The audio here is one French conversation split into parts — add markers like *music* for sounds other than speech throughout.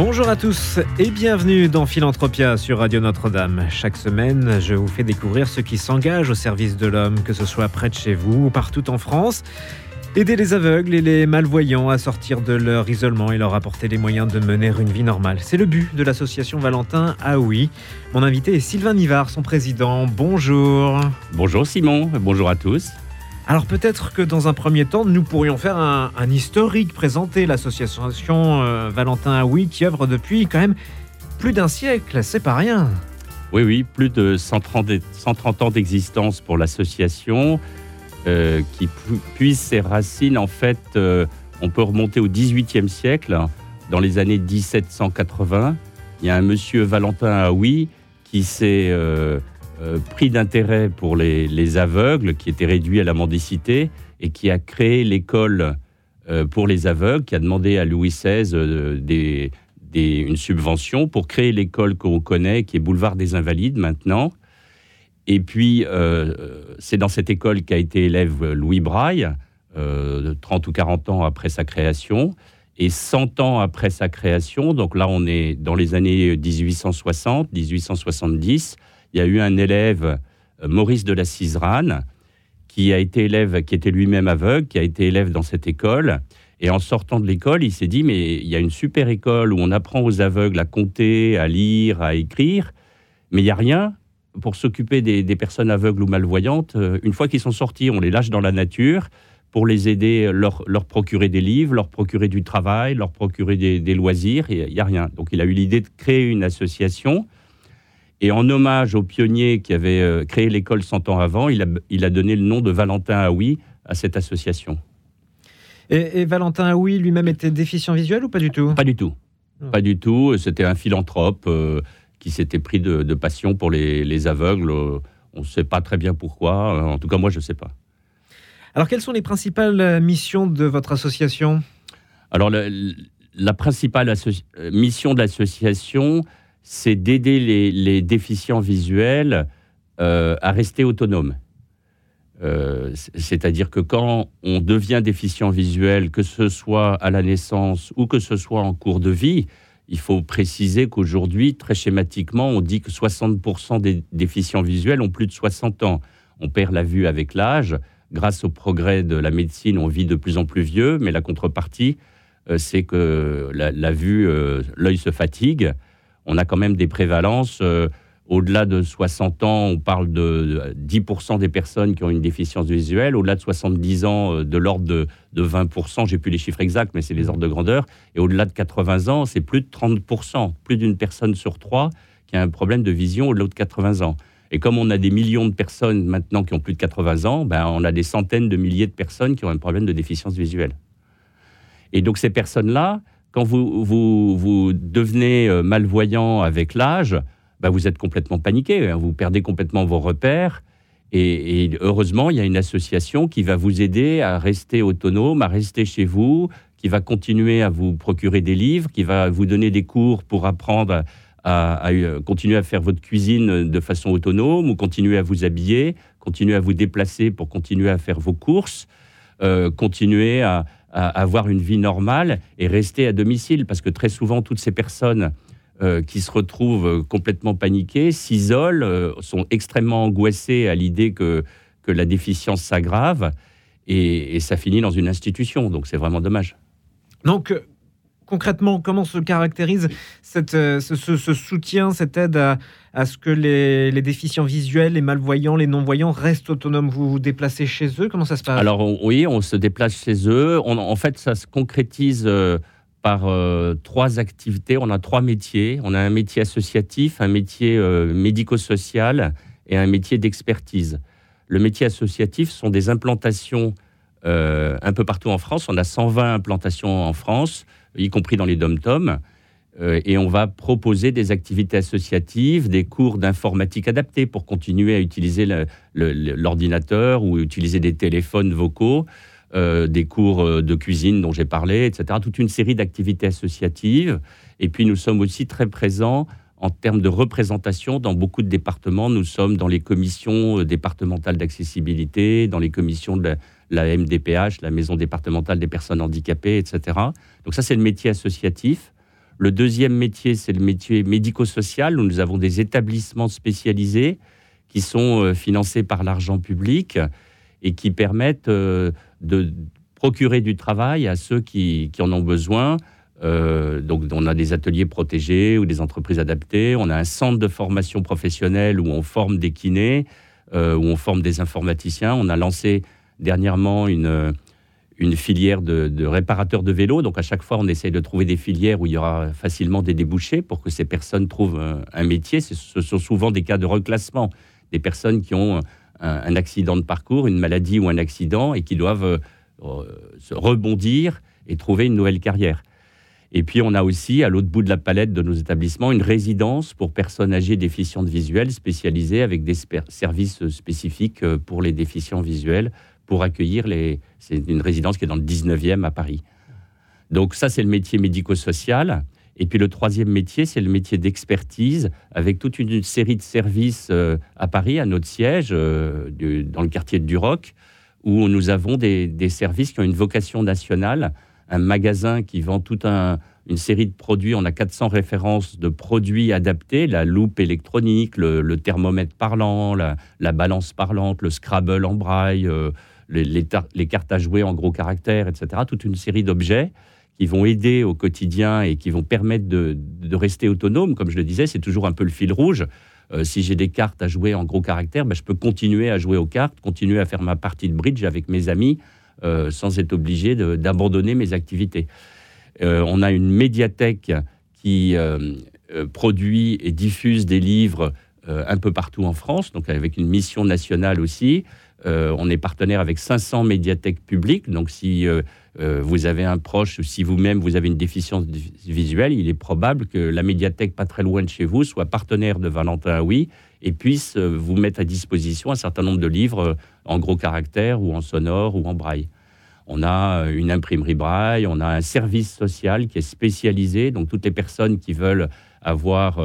Bonjour à tous et bienvenue dans Philanthropia sur Radio Notre-Dame. Chaque semaine, je vous fais découvrir ceux qui s'engagent au service de l'homme, que ce soit près de chez vous ou partout en France. Aider les aveugles et les malvoyants à sortir de leur isolement et leur apporter les moyens de mener une vie normale. C'est le but de l'association Valentin Aoui. Mon invité est Sylvain Nivard, son président. Bonjour. Bonjour Simon, bonjour à tous. Alors peut-être que dans un premier temps, nous pourrions faire un, historique, présenter l'association euh, Valentin Aoui qui œuvre depuis quand même plus d'un siècle, c'est pas rien. Oui, oui, plus de 130, 130 ans d'existence pour l'association, euh, qui puise ses racines, en fait, euh, on peut remonter au XVIIIe siècle, dans les années 1780. Il y a un monsieur Valentin Aoui qui s'est euh, pris d'intérêt pour les, aveugles, qui était réduit à la mendicité, et qui a créé l'école euh, pour les aveugles, qui a demandé à Louis XVI euh, une subvention pour créer l'école qu'on connaît, qui est Boulevard des Invalides maintenant. Et puis, c'est dans cette école qu'a été élève Louis Braille, 30 ou 40 ans après sa création. Et 100 ans après sa création, donc là on est dans les années 1860, 1870, il y a eu un élève, euh, Maurice de la Ciserane, qui a été élève, qui était lui-même aveugle, qui a été élève dans cette école. Et en sortant de l'école, il s'est dit, mais il y a une super école où on apprend aux aveugles à compter, à lire, à écrire, mais il n'y a rien pour s'occuper des, personnes aveugles ou malvoyantes. Euh, une fois qu'ils sont sortis, on les lâche dans la nature pour les aider, leur, procurer des livres, leur procurer du travail, leur procurer des, des loisirs, il n'y a rien. Donc il a eu l'idée de créer une association et en hommage au pionnier qui avait euh, créé l'école 100 ans avant, il a, il a donné le nom de Valentin Aoui à cette association. Et, Valentin Aoui lui-même était déficient visuel ou pas du tout? Pas du tout. Pas du tout. C'était un philanthrope euh, qui s'était pris de, passion pour les, aveugles. On ne sait pas très bien pourquoi. En tout cas, moi, je ne sais pas. Alors, quelles sont les principales missions de votre association? Alors, la, la principale mission de l'association, c'est d'aider les, déficients visuels euh, à rester autonomes. Euh, c'est-à-dire que quand on devient déficient visuel, que ce soit à la naissance ou que ce soit en cours de vie, il faut préciser qu'aujourd'hui, très schématiquement, on dit que 60% des déficients visuels ont plus de 60 ans. On perd la vue avec l'âge. Grâce au progrès de la médecine, on vit de plus en plus vieux, mais la contrepartie, euh, c'est que la vue, l'œil se fatigue on a quand même des prévalences. Euh, au-delà de 60 ans, on parle de 10% des personnes qui ont une déficience visuelle. Au-delà de 70 ans, euh, de l'ordre de, 20%, j'ai plus les chiffres exacts, mais c'est les ordres de grandeur. Et au-delà de 80 ans, c'est plus de 30%, plus d'une personne sur trois qui a un problème de vision au-delà de 80 ans. Et comme on a des millions de personnes maintenant qui ont plus de 80 ans, ben on a des centaines de milliers de personnes qui ont un problème de déficience visuelle. Et donc ces personnes-là, quand vous, vous, devenez euh, malvoyant avec l'âge, bah, vous êtes complètement paniqué, hein. vous perdez complètement vos repères. Et, heureusement, il y a une association qui va vous aider à rester autonome, à rester chez vous, qui va continuer à vous procurer des livres, qui va vous donner des cours pour apprendre à, euh, continuer à faire votre cuisine de façon autonome, ou continuer à vous habiller, continuer à vous déplacer pour continuer à faire vos courses, euh, continuer à, à avoir une vie normale et rester à domicile. Parce que très souvent, toutes ces personnes euh, qui se retrouvent complètement paniquées s'isolent, euh, sont extrêmement angoissées à l'idée que, que la déficience s'aggrave et, ça finit dans une institution. Donc c'est vraiment dommage. Donc concrètement, comment se caractérise cette, euh, ce, soutien, cette aide à, ce que les, déficients visuels, les malvoyants, les non-voyants restent autonomes? Vous vous déplacez chez eux? Comment ça se passe? Alors oui, on se déplace chez eux. en fait, ça se concrétise euh, par euh, trois activités. On a trois métiers. On a un métier associatif, un métier médico-social et un métier d'expertise. Le métier associatif sont des implantations un peu partout en France. On a 120 implantations en France y compris dans les dom-toms. Euh, et on va proposer des activités associatives, des cours d'informatique adaptés pour continuer à utiliser l'ordinateur ou utiliser des téléphones vocaux, euh, des cours euh, de cuisine dont j'ai parlé, etc. Toute une série d'activités associatives. Et puis nous sommes aussi très présents en termes de représentation dans beaucoup de départements. Nous sommes dans les commissions départementales d'accessibilité, dans les commissions de la, MDPH, la Maison départementale des personnes handicapées, etc. Donc ça, c'est le métier associatif. Le deuxième métier, c'est le métier médico-social, où nous avons des établissements spécialisés qui sont euh, financés par l'argent public et qui permettent euh, de procurer du travail à ceux qui, en ont besoin. Euh, donc, on a des ateliers protégés ou des entreprises adaptées. On a un centre de formation professionnelle où on forme des kinés, où on forme des informaticiens. On a lancé dernièrement une, filière de, réparateurs de vélos. Donc à chaque fois, on essaie de trouver des filières où il y aura facilement des débouchés pour que ces personnes trouvent un, métier. Ce sont souvent des cas de reclassement, des personnes qui ont un, accident de parcours, une maladie ou un accident et qui doivent euh, se rebondir et trouver une nouvelle carrière. Et puis on a aussi, à l'autre bout de la palette de nos établissements, une résidence pour personnes âgées déficientes visuelles spécialisée avec des services spécifiques euh, pour les déficients visuels pour accueillir les. C'est une résidence qui est dans le 19e à Paris. Donc, ça, c'est le métier médico-social. Et puis le troisième métier, c'est le métier d'expertise, avec toute une série de services euh, à Paris, à notre siège, euh, dans le quartier de Duroc, où nous avons des, services qui ont une vocation nationale, un magasin qui vend toute une série de produits. On a 400 références de produits adaptés, la loupe électronique, le, thermomètre parlant, la, balance parlante, le Scrabble en braille. Euh, les, cartes à jouer en gros caractères, etc. Toute une série d'objets qui vont aider au quotidien et qui vont permettre de, rester autonome. Comme je le disais, c'est toujours un peu le fil rouge. Euh, si j'ai des cartes à jouer en gros caractères, ben, je peux continuer à jouer aux cartes, continuer à faire ma partie de bridge avec mes amis euh, sans être obligé d'abandonner mes activités. Euh, on a une médiathèque qui produit et diffuse des livres un peu partout en France, donc avec une mission nationale aussi. Euh, on est partenaire avec 500 médiathèques publiques. Donc, si euh, euh, vous avez un proche ou si vous-même vous avez une déficience visuelle, il est probable que la médiathèque pas très loin de chez vous soit partenaire de Valentin Oui et puisse vous mettre à disposition un certain nombre de livres en gros caractères ou en sonore ou en braille. On a une imprimerie braille, on a un service social qui est spécialisé. Donc, toutes les personnes qui veulent avoir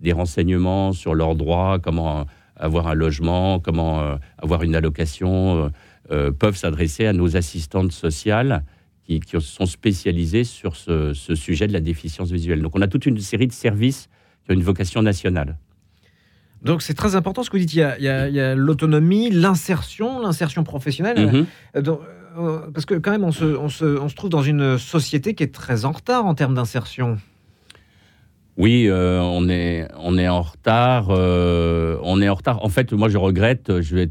des renseignements sur leurs droits, comment avoir un logement, comment euh, avoir une allocation, euh, euh, peuvent s'adresser à nos assistantes sociales qui, sont spécialisées sur ce, sujet de la déficience visuelle. Donc on a toute une série de services qui ont une vocation nationale. Donc c'est très important ce que vous dites. Il y a, l'autonomie, l'insertion, l'insertion professionnelle. Mhm. parce que quand même, on se, on se, trouve dans une société qui est très en retard en termes d'insertion. Oui, euh, on, est, on est en retard. Euh, on est en retard. En fait, moi, je regrette. Je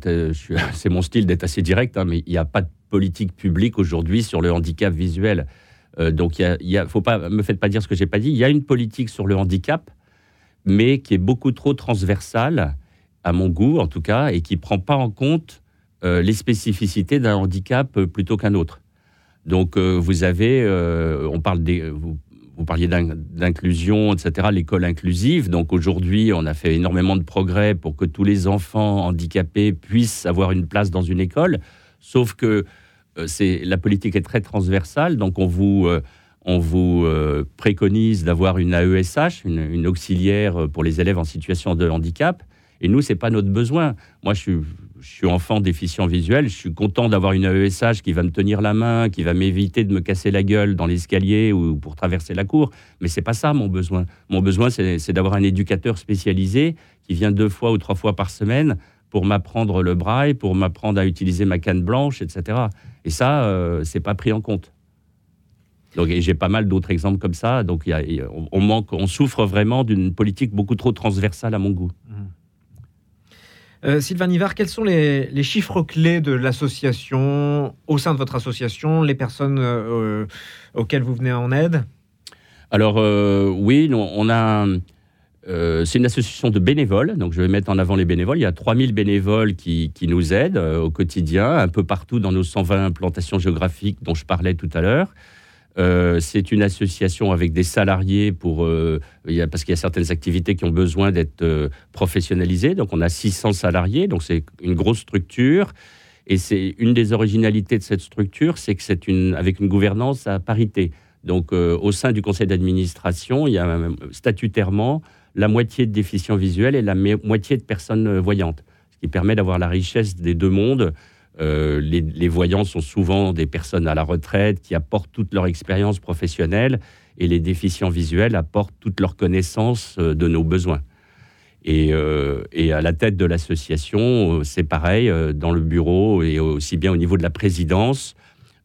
*laughs* c'est mon style d'être assez direct, hein, mais il n'y a pas de politique publique aujourd'hui sur le handicap visuel. Euh, donc, il y a, faut pas, me faites pas dire ce que j'ai pas dit. Il y a une politique sur le handicap, mais qui est beaucoup trop transversale, à mon goût en tout cas, et qui prend pas en compte les spécificités d'un handicap plutôt qu'un autre. Donc, vous avez, on parle des, vous parliez d'inclusion, etc., l'école inclusive. Donc aujourd'hui, on a fait énormément de progrès pour que tous les enfants handicapés puissent avoir une place dans une école. Sauf que euh, c'est la politique est très transversale. Donc on vous, euh, on vous euh, préconise d'avoir une AESH, une, auxiliaire pour les élèves en situation de handicap. Et nous, c'est pas notre besoin. Moi, je suis je suis enfant déficient visuel, je suis content d'avoir une AESH qui va me tenir la main, qui va m'éviter de me casser la gueule dans l'escalier ou pour traverser la cour. Mais c'est pas ça mon besoin. Mon besoin, c'est d'avoir un éducateur spécialisé qui vient deux fois ou trois fois par semaine pour m'apprendre le braille, pour m'apprendre à utiliser ma canne blanche, etc. Et ça, euh, c'est pas pris en compte. Donc, j'ai pas mal d'autres exemples comme ça. Donc, on, manque, on souffre vraiment d'une politique beaucoup trop transversale à mon goût. Mmh. Euh, Sylvain Ivar, quels sont les, chiffres clés de l'association, au sein de votre association, les personnes euh, auxquelles vous venez en aide? Alors, euh, oui, on a. c'est une association de bénévoles, donc je vais mettre en avant les bénévoles. Il y a 3000 bénévoles qui, qui nous aident au quotidien, un peu partout dans nos 120 implantations géographiques dont je parlais tout à l'heure. Euh, c'est une association avec des salariés pour, euh, parce qu'il y a certaines activités qui ont besoin d'être euh, professionnalisées. Donc on a 600 salariés, donc c'est une grosse structure. Et c'est une des originalités de cette structure, c'est que c'est une, avec une gouvernance à parité. Donc au sein du conseil d'administration, il y a statutairement la moitié de déficients visuels et la moitié de personnes voyantes, ce qui permet d'avoir la richesse des deux mondes euh, les, voyants sont souvent des personnes à la retraite qui apportent toute leur expérience professionnelle et les déficients visuels apportent toute leur connaissance euh, de nos besoins. Euh, et, à la tête de l'association, c'est pareil, dans le bureau et aussi bien au niveau de la présidence.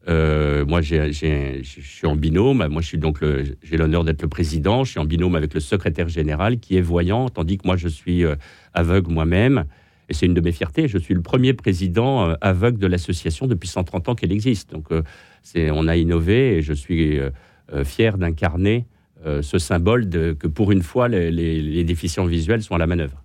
moi, je suis en binôme. Moi, donc j'ai l'honneur d'être le président. Je suis en binôme avec le secrétaire général qui est voyant, tandis que moi, je suis aveugle moi-même. Et c'est une de mes fiertés. Je suis le premier président euh, aveugle de l'association depuis 130 ans qu'elle existe. Donc, euh, on a innové et je suis euh, fier d'incarner ce symbole que pour une fois, les, déficients visuels sont à la manœuvre.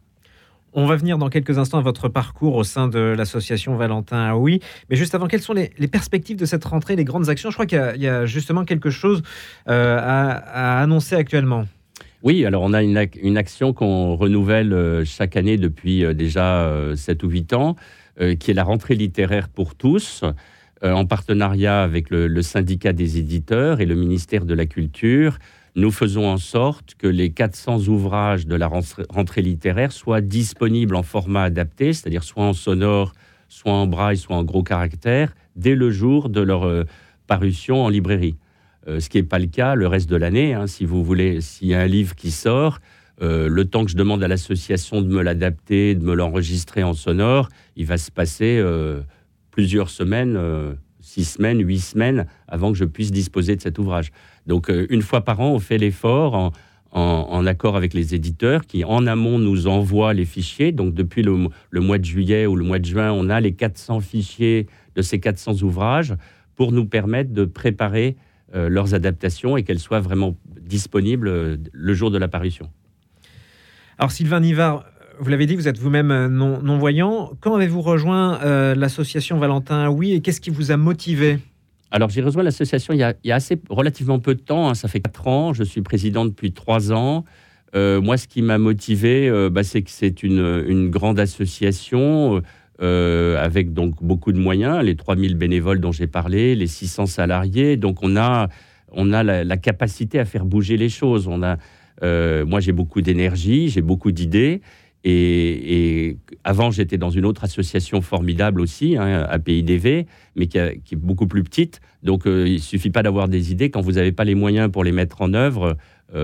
On va venir dans quelques instants à votre parcours au sein de l'association Valentin Oui. Mais juste avant, quelles sont les, perspectives de cette rentrée, les grandes actions? Je crois qu'il y, a, justement quelque chose à annoncer actuellement. Oui, alors on a une, action qu'on renouvelle euh, chaque année depuis euh, déjà 7 euh, ou 8 ans, qui est la rentrée littéraire pour tous, en partenariat avec le, syndicat des éditeurs et le ministère de la Culture. Nous faisons en sorte que les 400 ouvrages de la rentrée littéraire soient disponibles en format adapté, c'est-à-dire soit en sonore, soit en braille, soit en gros caractères, dès le jour de leur parution en librairie. Euh, ce qui n'est pas le cas le reste de l'année. Hein. si vous voulez, s'il y a un livre qui sort, euh, le temps que je demande à l'association de me l'adapter, de me l'enregistrer en sonore, il va se passer euh, plusieurs semaines, six semaines, huit semaines, avant que je puisse disposer de cet ouvrage. Donc, une fois par an, on fait l'effort en, accord avec les éditeurs qui, en amont, nous envoient les fichiers. Donc, depuis le, mois de juillet ou le mois de juin, on a les 400 fichiers de ces 400 ouvrages pour nous permettre de préparer leurs adaptations et qu'elles soient vraiment disponibles euh, le jour de l'apparition. Alors Sylvain Nivard, vous l'avez dit, vous êtes vous-même euh, non-voyant. Quand avez-vous rejoint l'association Valentin Oui et qu'est-ce qui vous a motivé? Alors, j'ai rejoint l'association il, y a assez relativement peu de temps. Hein. ça fait quatre ans. Je suis président depuis trois ans. moi, ce qui m'a motivé, bah, c'est que c'est une, une, grande association euh, avec donc beaucoup de moyens, les 3000 bénévoles dont j'ai parlé, les 600 salariés. Donc on a, on a la, capacité à faire bouger les choses. Euh, moi j'ai beaucoup d'énergie, j'ai beaucoup d'idées. Et, avant, j'étais dans une autre association formidable aussi, hein, APIDV, mais qui, est beaucoup plus petite. Donc, euh, il suffit pas d'avoir des idées. Quand vous n'avez pas les moyens pour les mettre en œuvre,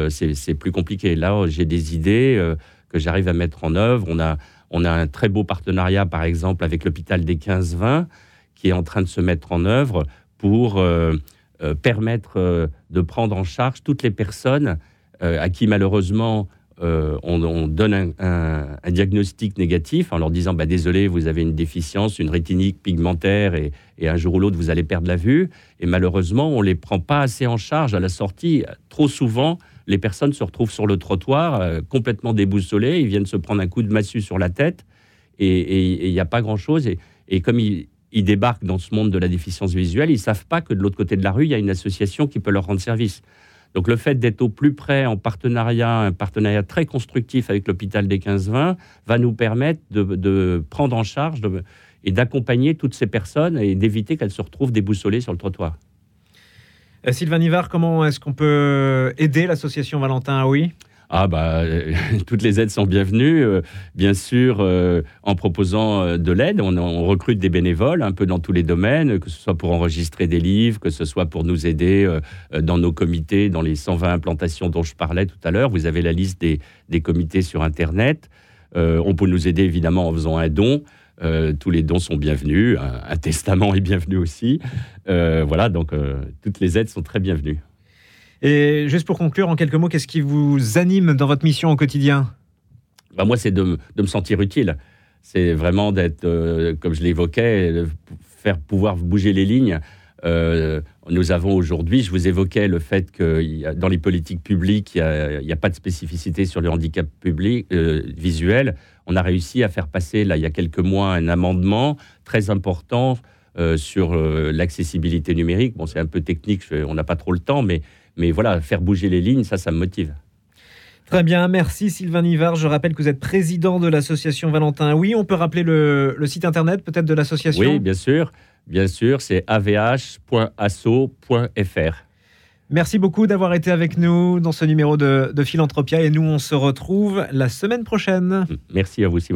c'est plus compliqué. Là, j'ai des idées que j'arrive à mettre en œuvre. On a, on a un très beau partenariat, par exemple, avec l'hôpital des 15-20, qui est en train de se mettre en œuvre pour euh, euh, permettre euh, de prendre en charge toutes les personnes à qui, malheureusement, on, donne un, diagnostic négatif en leur disant bah, Désolé, vous avez une déficience, une rétinique pigmentaire, et, un jour ou l'autre, vous allez perdre la vue. Et malheureusement, on les prend pas assez en charge à la sortie. Trop souvent, les personnes se retrouvent sur le trottoir euh, complètement déboussolées, ils viennent se prendre un coup de massue sur la tête et il n'y a pas grand-chose. Et, comme ils, débarquent dans ce monde de la déficience visuelle, ils ne savent pas que de l'autre côté de la rue, il y a une association qui peut leur rendre service. Donc le fait d'être au plus près en partenariat, un partenariat très constructif avec l'hôpital des 15-20, va nous permettre de, prendre en charge et d'accompagner toutes ces personnes et d'éviter qu'elles se retrouvent déboussolées sur le trottoir. Euh, Sylvain Nivard, comment est-ce qu'on peut aider l'association Valentin Aoui? Ah bah *laughs* toutes les aides sont bienvenues, euh, bien sûr euh, en proposant de l'aide. On, recrute des bénévoles un peu dans tous les domaines, que ce soit pour enregistrer des livres, que ce soit pour nous aider dans nos comités, dans les 120 implantations dont je parlais tout à l'heure. Vous avez la liste des, comités sur Internet. on peut nous aider évidemment en faisant un don. Euh, tous les dons sont bienvenus. Un, testament est bienvenu aussi. Euh, voilà, donc euh, toutes les aides sont très bienvenues. Et juste pour conclure, en quelques mots, qu'est-ce qui vous anime dans votre mission au quotidien? Bah Moi, c'est de, me sentir utile. C'est vraiment d'être, comme je l'évoquais, faire pouvoir bouger les lignes. nous avons aujourd'hui, je vous évoquais le fait que dans les politiques publiques, il n'y a, pas de spécificité sur le handicap public, visuel on a réussi à faire passer, là, il y a quelques mois, un amendement très important sur l'accessibilité numérique. Bon, c'est un peu technique, on n'a pas trop le temps, mais, mais voilà, faire bouger les lignes, ça, ça me motive. Très bien, merci Sylvain Nivard. Je rappelle que vous êtes président de l'association Valentin. Oui, on peut rappeler le, site internet peut-être de l'association? Oui, bien sûr. Bien sûr, c'est avh.asso.fr. Merci beaucoup d'avoir été avec nous dans ce numéro de, de Philanthropia et nous, on se retrouve la semaine prochaine. Merci à vous, Simon.